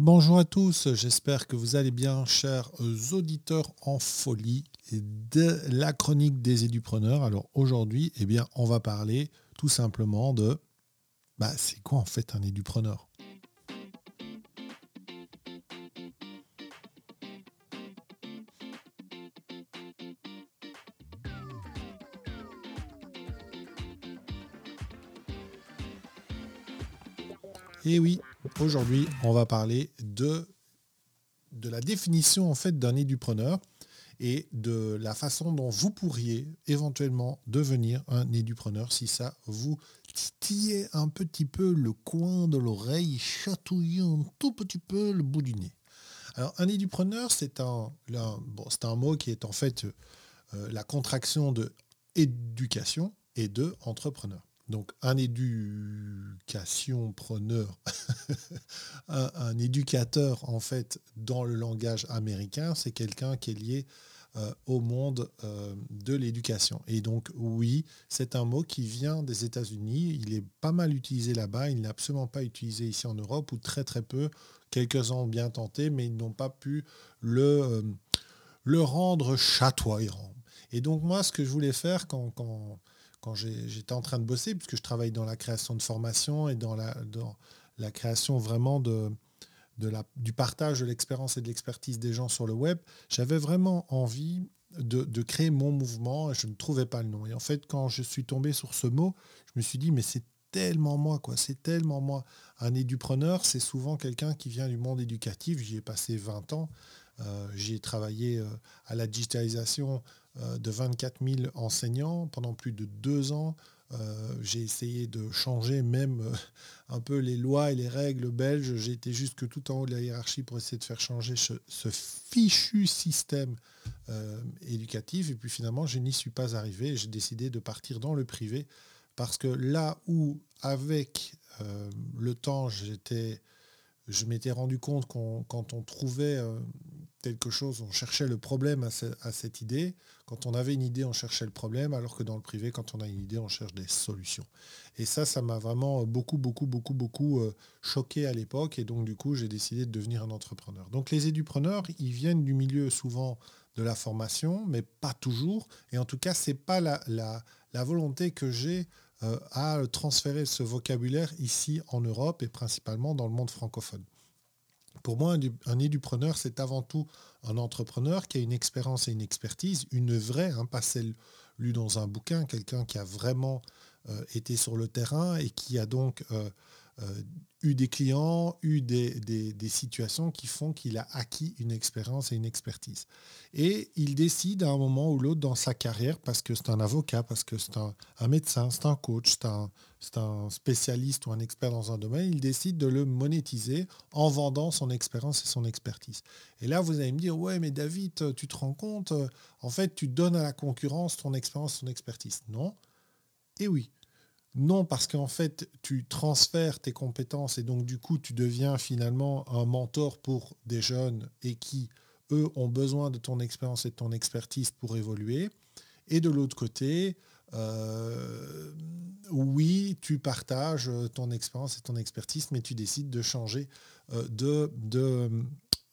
Bonjour à tous, j'espère que vous allez bien, chers auditeurs en folie de la chronique des édupreneurs. Alors aujourd'hui, eh bien, on va parler tout simplement de bah, c'est quoi en fait un édupreneur Et oui, aujourd'hui, on va parler de, la définition en fait d'un édupreneur et de la façon dont vous pourriez éventuellement devenir un édupreneur si ça vous titillait un petit peu le coin de l'oreille, chatouillant un tout petit peu le bout du nez. Alors un édupreneur, c'est un, un mot qui est en fait euh, la contraction de éducation et de entrepreneur. Donc un éducation preneur, un, éducateur en fait dans le langage américain, c'est quelqu'un qui est lié euh, au monde euh, de l'éducation. Et donc oui, c'est un mot qui vient des États-Unis, il est pas mal utilisé là-bas, il n'est absolument pas utilisé ici en Europe, ou très très peu. Quelques-uns ont bien tenté, mais ils n'ont pas pu le, euh, rendre chatoyant. Et donc moi, ce que je voulais faire quand quand j'étais en train de bosser, puisque je travaille dans la création de formation et dans la, création vraiment du partage de l'expérience et de l'expertise des gens sur le web, j'avais vraiment envie de, créer mon mouvement et je ne trouvais pas le nom. Et en fait, quand je suis tombé sur ce mot, je me suis dit, mais c'est tellement moi, quoi, c'est tellement moi. Un édupreneur, c'est souvent quelqu'un qui vient du monde éducatif. J'y ai passé 20 ans. Euh, j'ai travaillé euh, à la digitalisation de 24 000 enseignants pendant plus de deux ans. j'ai essayé de changer même un peu les lois et les règles belges. J'ai été jusque tout en haut de la hiérarchie pour essayer de faire changer ce, fichu système éducatif. Et puis finalement, je n'y suis pas arrivé. J'ai décidé de partir dans le privé parce que là où, avec le temps, j'étais je m'étais rendu compte qu'on quand on trouvait quelque chose, on cherchait le problème à, cette idée. Quand on avait une idée, on cherchait le problème, alors que dans le privé, quand on a une idée, on cherche des solutions. Et ça, ça m'a vraiment beaucoup, beaucoup, beaucoup, beaucoup euh, choqué à l'époque. Et donc, du coup, j'ai décidé de devenir un entrepreneur. Donc, les édupreneurs, ils viennent du milieu souvent de la formation, mais pas toujours. Et en tout cas, ce n'est pas la, la, volonté que j'ai euh, à transférer ce vocabulaire ici en Europe et principalement dans le monde francophone. Pour moi, un édupreneur, c'est avant tout un entrepreneur qui a une expérience et une expertise, une vraie, hein, pas celle lue dans un bouquin, quelqu'un qui a vraiment euh, été sur le terrain et qui a donc euh, eu des clients, eu des, situations qui font qu'il a acquis une expérience et une expertise. Et il décide à un moment ou l'autre dans sa carrière, parce que c'est un avocat, parce que c'est un, médecin, c'est un coach, c'est un, spécialiste ou un expert dans un domaine, il décide de le monétiser en vendant son expérience et son expertise. Et là, vous allez me dire, ouais, mais David, tu te rends compte, en fait, tu donnes à la concurrence ton expérience, ton expertise. Non. Et oui. Non, parce qu'en fait, tu transfères tes compétences et donc du coup, tu deviens finalement un mentor pour des jeunes et qui, eux, ont besoin de ton expérience et de ton expertise pour évoluer. Et de l'autre côté, euh, oui, tu partages ton expérience et ton expertise, mais tu décides de changer euh, de, de,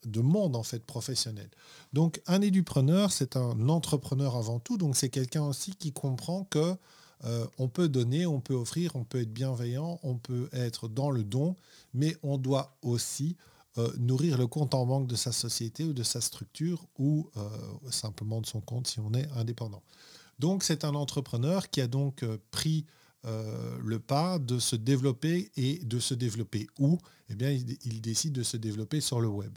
de monde en fait professionnel. Donc un édupreneur, c'est un entrepreneur avant tout, donc c'est quelqu'un aussi qui comprend que euh, on peut donner, on peut offrir, on peut être bienveillant, on peut être dans le don, mais on doit aussi euh, nourrir le compte en banque de sa société ou de sa structure ou euh, simplement de son compte si on est indépendant. Donc c'est un entrepreneur qui a donc pris le pas de se développer et de se développer où? Eh bien, il décide de se développer sur le web.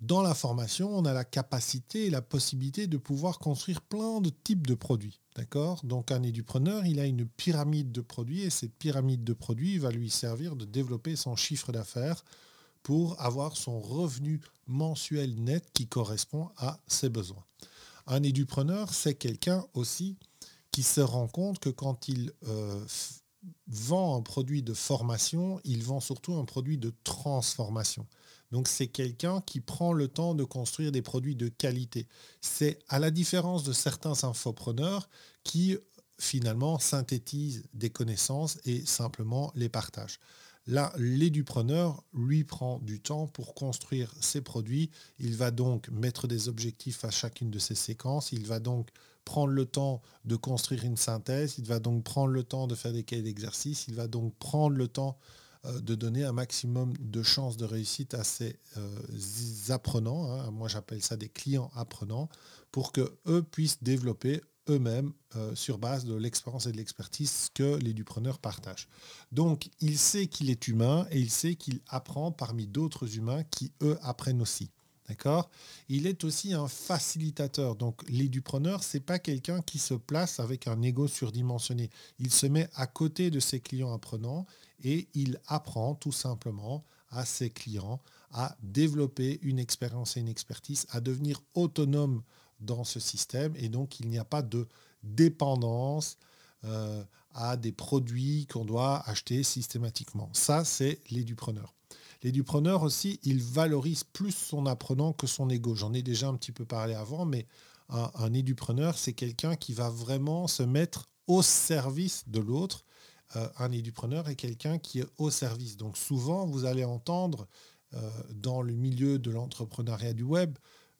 Dans la formation, on a la capacité et la possibilité de pouvoir construire plein de types de produits. D'accord? Donc un édupreneur, il a une pyramide de produits et cette pyramide de produits va lui servir de développer son chiffre d'affaires pour avoir son revenu mensuel net qui correspond à ses besoins. Un édupreneur, c'est quelqu'un aussi qui se rend compte que quand il euh, vend un produit de formation, il vend surtout un produit de transformation. Donc c'est quelqu'un qui prend le temps de construire des produits de qualité. C'est à la différence de certains infopreneurs qui finalement synthétisent des connaissances et simplement les partagent. Là, l'édupreneur, lui, prend du temps pour construire ses produits. Il va donc mettre des objectifs à chacune de ces séquences. Il va donc prendre le temps de construire une synthèse. Il va donc prendre le temps de faire des cahiers d'exercice. Il va donc prendre le temps de donner un maximum de chances de réussite à ces euh, apprenants. Hein. Moi, j'appelle ça des clients apprenants pour qu'eux puissent développer eux-mêmes euh, sur base de l'expérience et de l'expertise que l'édupreneur partage. Donc, il sait qu'il est humain et il sait qu'il apprend parmi d'autres humains qui, eux, apprennent aussi. D'accord? Il est aussi un facilitateur. Donc, l'édupreneur, ce n'est pas quelqu'un qui se place avec un ego surdimensionné. Il se met à côté de ses clients apprenants et il apprend tout simplement à ses clients à développer une expérience et une expertise, à devenir autonome dans ce système et donc il n'y a pas de dépendance euh, à des produits qu'on doit acheter systématiquement. Ça, c'est l'édupreneur. L'édupreneur aussi, il valorise plus son apprenant que son ego. J'en ai déjà un petit peu parlé avant, mais un, un édupreneur, c'est quelqu'un qui va vraiment se mettre au service de l'autre. Euh, un édupreneur est quelqu'un qui est au service. Donc souvent, vous allez entendre euh, dans le milieu de l'entrepreneuriat du web,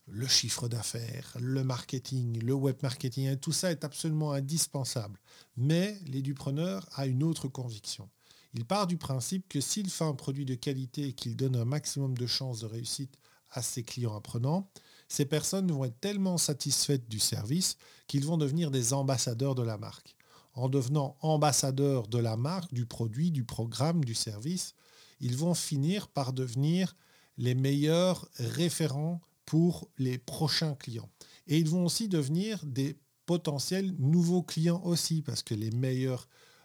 le chiffre d'affaires, le marketing, le web marketing, tout ça est absolument indispensable. Mais l'édupreneur a une autre conviction. Il part du principe que s'il fait un produit de qualité et qu'il donne un maximum de chances de réussite à ses clients apprenants, ces personnes vont être tellement satisfaites du service qu'ils vont devenir des ambassadeurs de la marque. En devenant ambassadeurs de la marque, du produit, du programme, du service, ils vont finir par devenir les meilleurs référents pour les prochains clients. Et ils vont aussi devenir des potentiels nouveaux clients aussi, parce que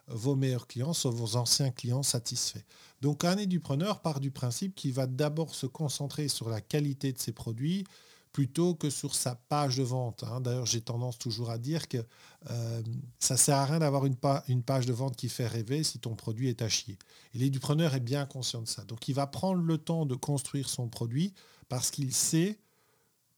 vos meilleurs clients sont vos anciens clients satisfaits. Donc un édupreneur part du principe qu'il va d'abord se concentrer sur la qualité de ses produits, plutôt que sur sa page de vente. Hein. D'ailleurs, j'ai tendance toujours à dire que euh, ça sert à rien d'avoir une, une, page de vente qui fait rêver si ton produit est à chier. Et l'édupreneur est bien conscient de ça. Donc, il va prendre le temps de construire son produit parce qu'il sait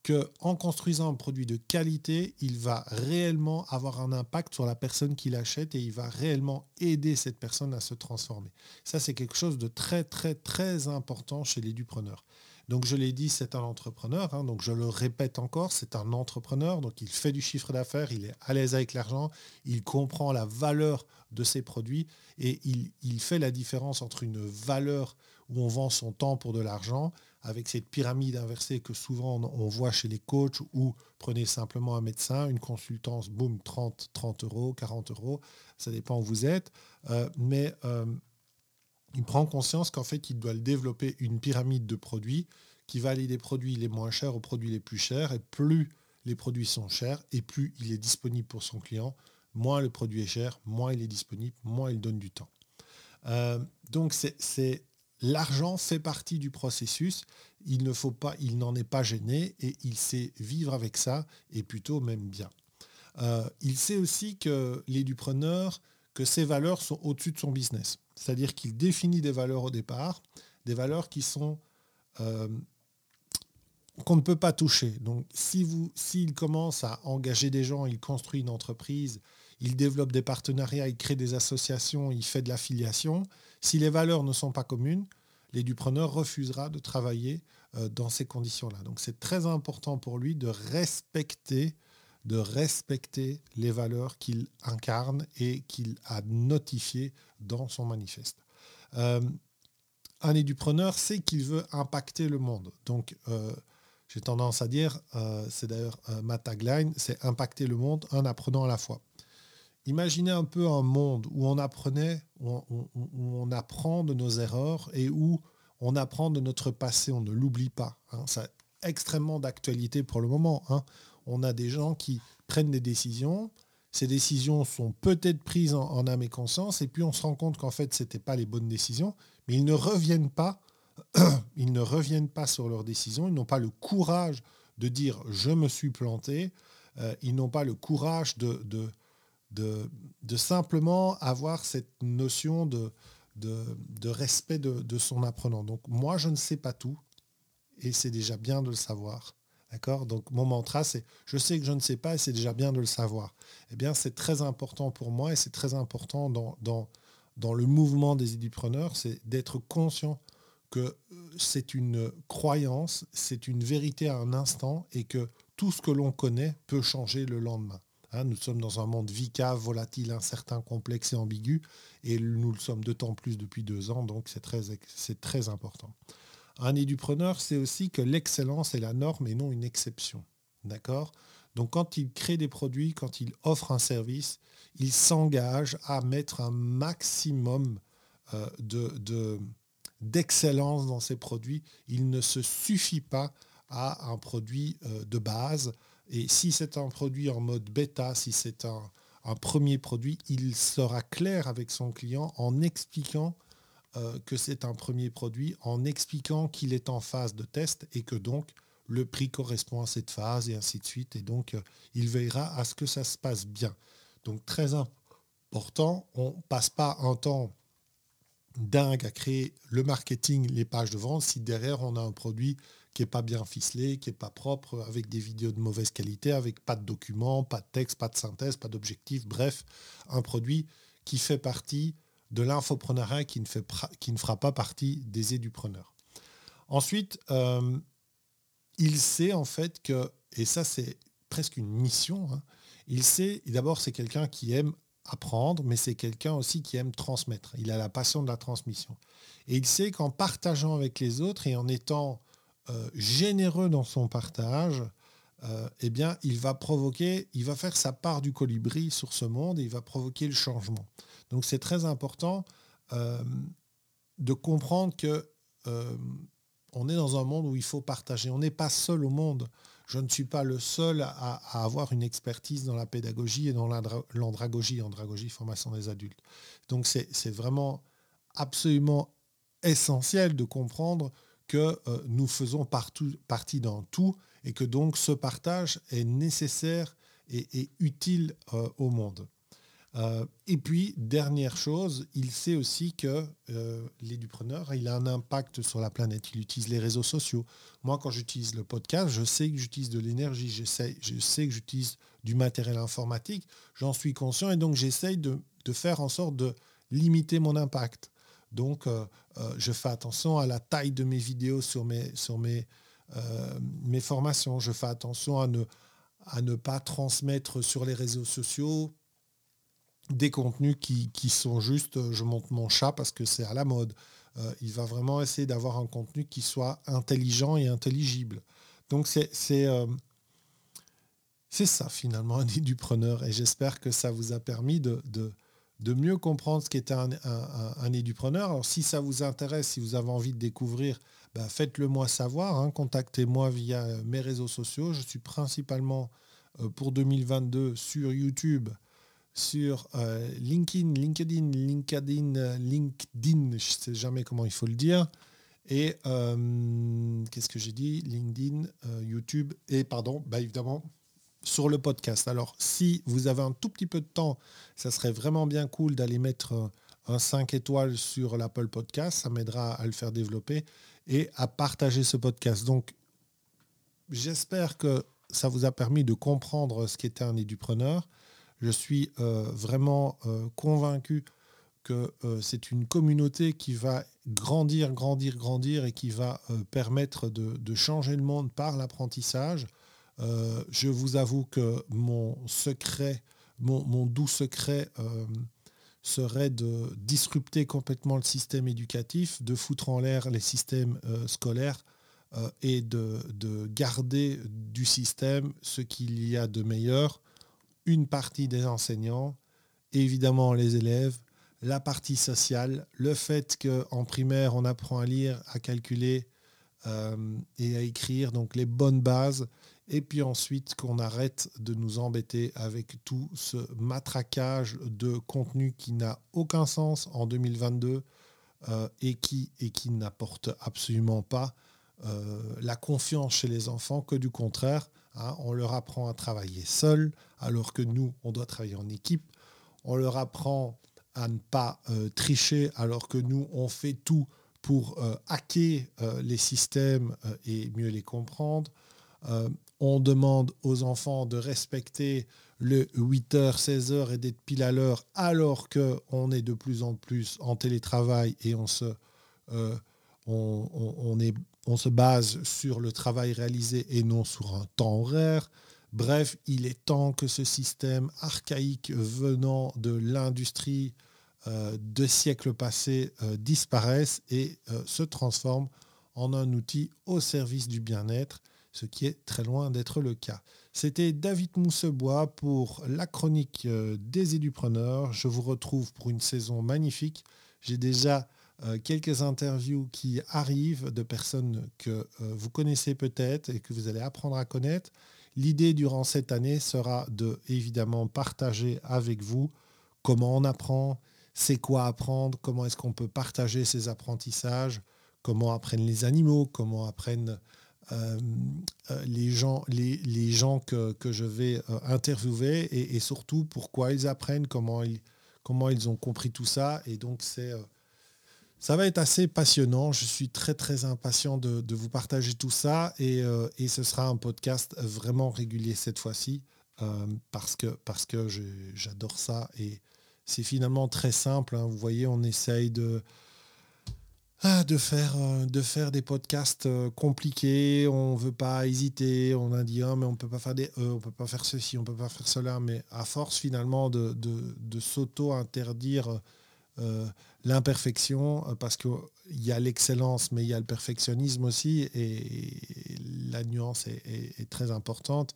qu'en construisant un produit de qualité, il va réellement avoir un impact sur la personne qui l'achète et il va réellement aider cette personne à se transformer. Ça, c'est quelque chose de très, très, très important chez l'édupreneur. Donc je l'ai dit, c'est un entrepreneur, hein, donc je le répète encore, c'est un entrepreneur, donc il fait du chiffre d'affaires, il est à l'aise avec l'argent, il comprend la valeur de ses produits et il, fait la différence entre une valeur où on vend son temps pour de l'argent avec cette pyramide inversée que souvent on voit chez les coachs ou prenez simplement un médecin, une consultance, boum, 30, 30 euros, 40 euros, ça dépend où vous êtes. Euh, mais euh, il prend conscience qu'en fait, il doit développer une pyramide de produits qui va aller des produits les moins chers aux produits les plus chers. Et plus les produits sont chers et plus il est disponible pour son client, moins le produit est cher, moins il est disponible, moins il donne du temps. Euh, donc c'est L'argent fait partie du processus. Il n'en est pas gêné et il sait vivre avec ça et plutôt même bien. Euh, il sait aussi que l'édupreneur, que ses valeurs sont au-dessus de son business. C'est-à-dire qu'il définit des valeurs au départ, des valeurs qui sont euh, qu'on ne peut pas toucher. Donc si vous, s'il commence à engager des gens, il construit une entreprise, il développe des partenariats, il crée des associations, il fait de l'affiliation. Si les valeurs ne sont pas communes, l'édupreneur refusera de travailler euh, dans ces conditions-là. Donc c'est très important pour lui de respecter, de respecter les valeurs qu'il incarne et qu'il a notifiées dans son manifeste. Euh, un édupreneur sait qu'il veut impacter le monde. Donc euh, j'ai tendance à dire, c'est d'ailleurs ma tagline, c'est impacter le monde en apprenant à la fois. Imaginez un peu un monde où on apprenait, où on, apprend de nos erreurs et où on apprend de notre passé, on ne l'oublie pas. Hein. C'est extrêmement d'actualité pour le moment. Hein. On a des gens qui prennent des décisions, ces décisions sont peut-être prises en, âme et conscience, et puis on se rend compte qu'en fait, ce n'étaient pas les bonnes décisions, mais ils ne reviennent pas, sur leurs décisions, ils n'ont pas le courage de dire je me suis planté, euh, ils n'ont pas le courage de, de, simplement avoir cette notion de, de, respect de, son apprenant. Donc moi, je ne sais pas tout, et c'est déjà bien de le savoir. D'accord? Donc mon mantra, c'est je sais que je ne sais pas et c'est déjà bien de le savoir. Eh bien, c'est très important pour moi et c'est très important dans, dans le mouvement des édupreneurs, c'est d'être conscient que euh, c'est une croyance, c'est une vérité à un instant et que tout ce que l'on connaît peut changer le lendemain. Hein, nous sommes dans un monde vicave, volatile, incertain, complexe et ambigu, et nous le sommes d'autant plus depuis deux ans, donc c'est très, très important. Un édupreneur, c'est aussi que l'excellence est la norme et non une exception. D'accord? Donc quand il crée des produits, quand il offre un service, il s'engage à mettre un maximum euh, de, d'excellence dans ses produits. Il ne se suffit pas à un produit euh, de base. Et si c'est un produit en mode bêta, si c'est un, premier produit, il sera clair avec son client en expliquant euh, que c'est un premier produit, en expliquant qu'il est en phase de test et que donc le prix correspond à cette phase et ainsi de suite. Et donc, il veillera à ce que ça se passe bien. Donc très important, on ne passe pas un temps dingue à créer le marketing, les pages de vente, si derrière on a un produit qui n'est pas bien ficelé, qui n'est pas propre, avec des vidéos de mauvaise qualité, avec pas de documents, pas de texte, pas de synthèse, pas d'objectif, bref, un produit qui fait partie de l'infoprenariat qui, ne fera pas partie des édupreneurs. Ensuite, euh, il sait en fait que, et ça c'est presque une mission, hein, il sait, d'abord, c'est quelqu'un qui aime apprendre, mais c'est quelqu'un aussi qui aime transmettre. Il a la passion de la transmission. Et il sait qu'en partageant avec les autres et en étant euh, généreux dans son partage, euh, eh bien, il va provoquer, il va faire sa part du colibri sur ce monde et il va provoquer le changement. Donc c'est très important euh, de comprendre que on est dans un monde où il faut partager. On n'est pas seul au monde je ne suis pas le seul à, avoir une expertise dans la pédagogie et dans l'andragogie, andragogie, formation des adultes. Donc c'est vraiment absolument essentiel de comprendre que euh, nous faisons partie d'un tout et que donc ce partage est nécessaire et, utile euh, au monde. Euh, et puis, dernière chose, il sait aussi que euh, l'édupreneur, il a un impact sur la planète. Il utilise les réseaux sociaux. Moi, quand j'utilise le podcast, je sais que j'utilise de l'énergie, je sais, que j'utilise du matériel informatique, j'en suis conscient et donc j'essaye de, faire en sorte de limiter mon impact. Donc, euh, je fais attention à la taille de mes vidéos sur mes, formations. Je fais attention à ne pas transmettre sur les réseaux sociaux des contenus qui, sont juste euh, je monte mon chat parce que c'est à la mode. Euh, il va vraiment essayer d'avoir un contenu qui soit intelligent et intelligible. Donc c'est c'est euh, ça finalement un édupreneur et j'espère que ça vous a permis de, de, mieux comprendre ce qu'était un, un, un, édupreneur. Alors si ça vous intéresse, si vous avez envie de découvrir, bah, faites-le moi savoir. Hein. Contactez-moi via mes réseaux sociaux. Je suis principalement pour 2022 sur YouTube sur euh, LinkedIn, LinkedIn, LinkedIn, euh, LinkedIn, je ne sais jamais comment il faut le dire. Et euh, qu'est-ce que j'ai dit? LinkedIn, YouTube et pardon, bah évidemment sur le podcast. Alors si vous avez un tout petit peu de temps, ça serait vraiment bien cool d'aller mettre un 5 étoiles sur l'Apple Podcast. Ça m'aidera à le faire développer et à partager ce podcast. Donc j'espère que ça vous a permis de comprendre ce qu'était un édupreneur. Je suis euh, vraiment euh, convaincu que euh, c'est une communauté qui va grandir, grandir, grandir et qui va permettre de, changer le monde par l'apprentissage. je vous avoue que mon secret, mon, doux secret serait de disrupter complètement le système éducatif, de foutre en l'air les systèmes scolaires et de, garder du système ce qu'il y a de meilleur une partie des enseignants, évidemment les élèves, la partie sociale, le fait qu'en primaire, on apprend à lire, à calculer euh, et à écrire, donc les bonnes bases, et puis ensuite qu'on arrête de nous embêter avec tout ce matraquage de contenu qui n'a aucun sens en 2022 euh, et qui, et n'apporte absolument pas euh, la confiance chez les enfants, que du contraire, Hein, on leur apprend à travailler seul, alors que nous, on doit travailler en équipe. On leur apprend à ne pas euh, tricher, alors que nous, on fait tout pour euh, hacker euh, les systèmes et mieux les comprendre. on demande aux enfants de respecter le 8h, 16h et d'être pile à l'heure alors qu'on est de plus en plus en télétravail et on se, on, est, on se base sur le travail réalisé et non sur un temps horaire. Bref, il est temps que ce système archaïque venant de l'industrie euh, de siècles passés euh, disparaisse et se transforme en un outil au service du bien-être, ce qui est très loin d'être le cas. C'était David Moussebois pour la chronique euh, des édupreneurs. Je vous retrouve pour une saison magnifique. J'ai déjà euh, quelques interviews qui arrivent de personnes que euh, vous connaissez peut-être et que vous allez apprendre à connaître. L'idée durant cette année sera de évidemment partager avec vous comment on apprend, c'est quoi apprendre, comment est-ce qu'on peut partager ces apprentissages, comment apprennent les animaux, comment apprennent euh, les gens, les, gens que, je vais interviewer et, surtout pourquoi ils apprennent, comment ils, comment ils ont compris tout ça. Et donc c'est ça va être assez passionnant. Je suis très très impatient de, vous partager tout ça et, ce sera un podcast vraiment régulier cette fois-ci parce que, parce que j'adore ça et c'est finalement très simple. Hein. Vous voyez, on essaye de, ah, de, faire, euh, de faire des podcasts euh, compliqués, on ne veut pas hésiter, on a dit ah, mais on peut pas faire des E, on peut pas faire ceci, on peut pas faire cela, mais à force finalement de, s'auto-interdire euh, l'imperfection, parce qu'il y a l'excellence, mais il y a le perfectionnisme aussi, et la nuance est très importante.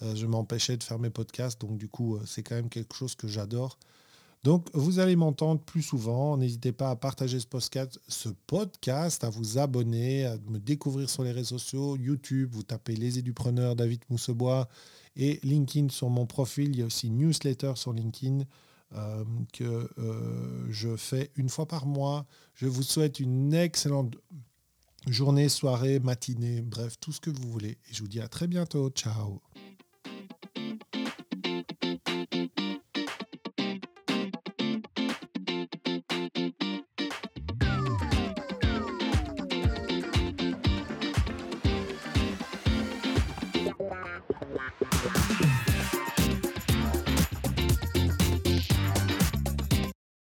je m'empêchais de faire mes podcasts, donc du coup c'est quand même quelque chose que j'adore. Donc, vous allez m'entendre plus souvent. N'hésitez pas à partager ce podcast, ce podcast, à vous abonner, à me découvrir sur les réseaux sociaux, YouTube, vous tapez Les Édupreneurs, David Moussebois et LinkedIn sur mon profil. Il y a aussi newsletter sur LinkedIn euh, que euh, je fais une fois par mois. Je vous souhaite une excellente journée, soirée, matinée, bref, tout ce que vous voulez. Et je vous dis à très bientôt. Ciao.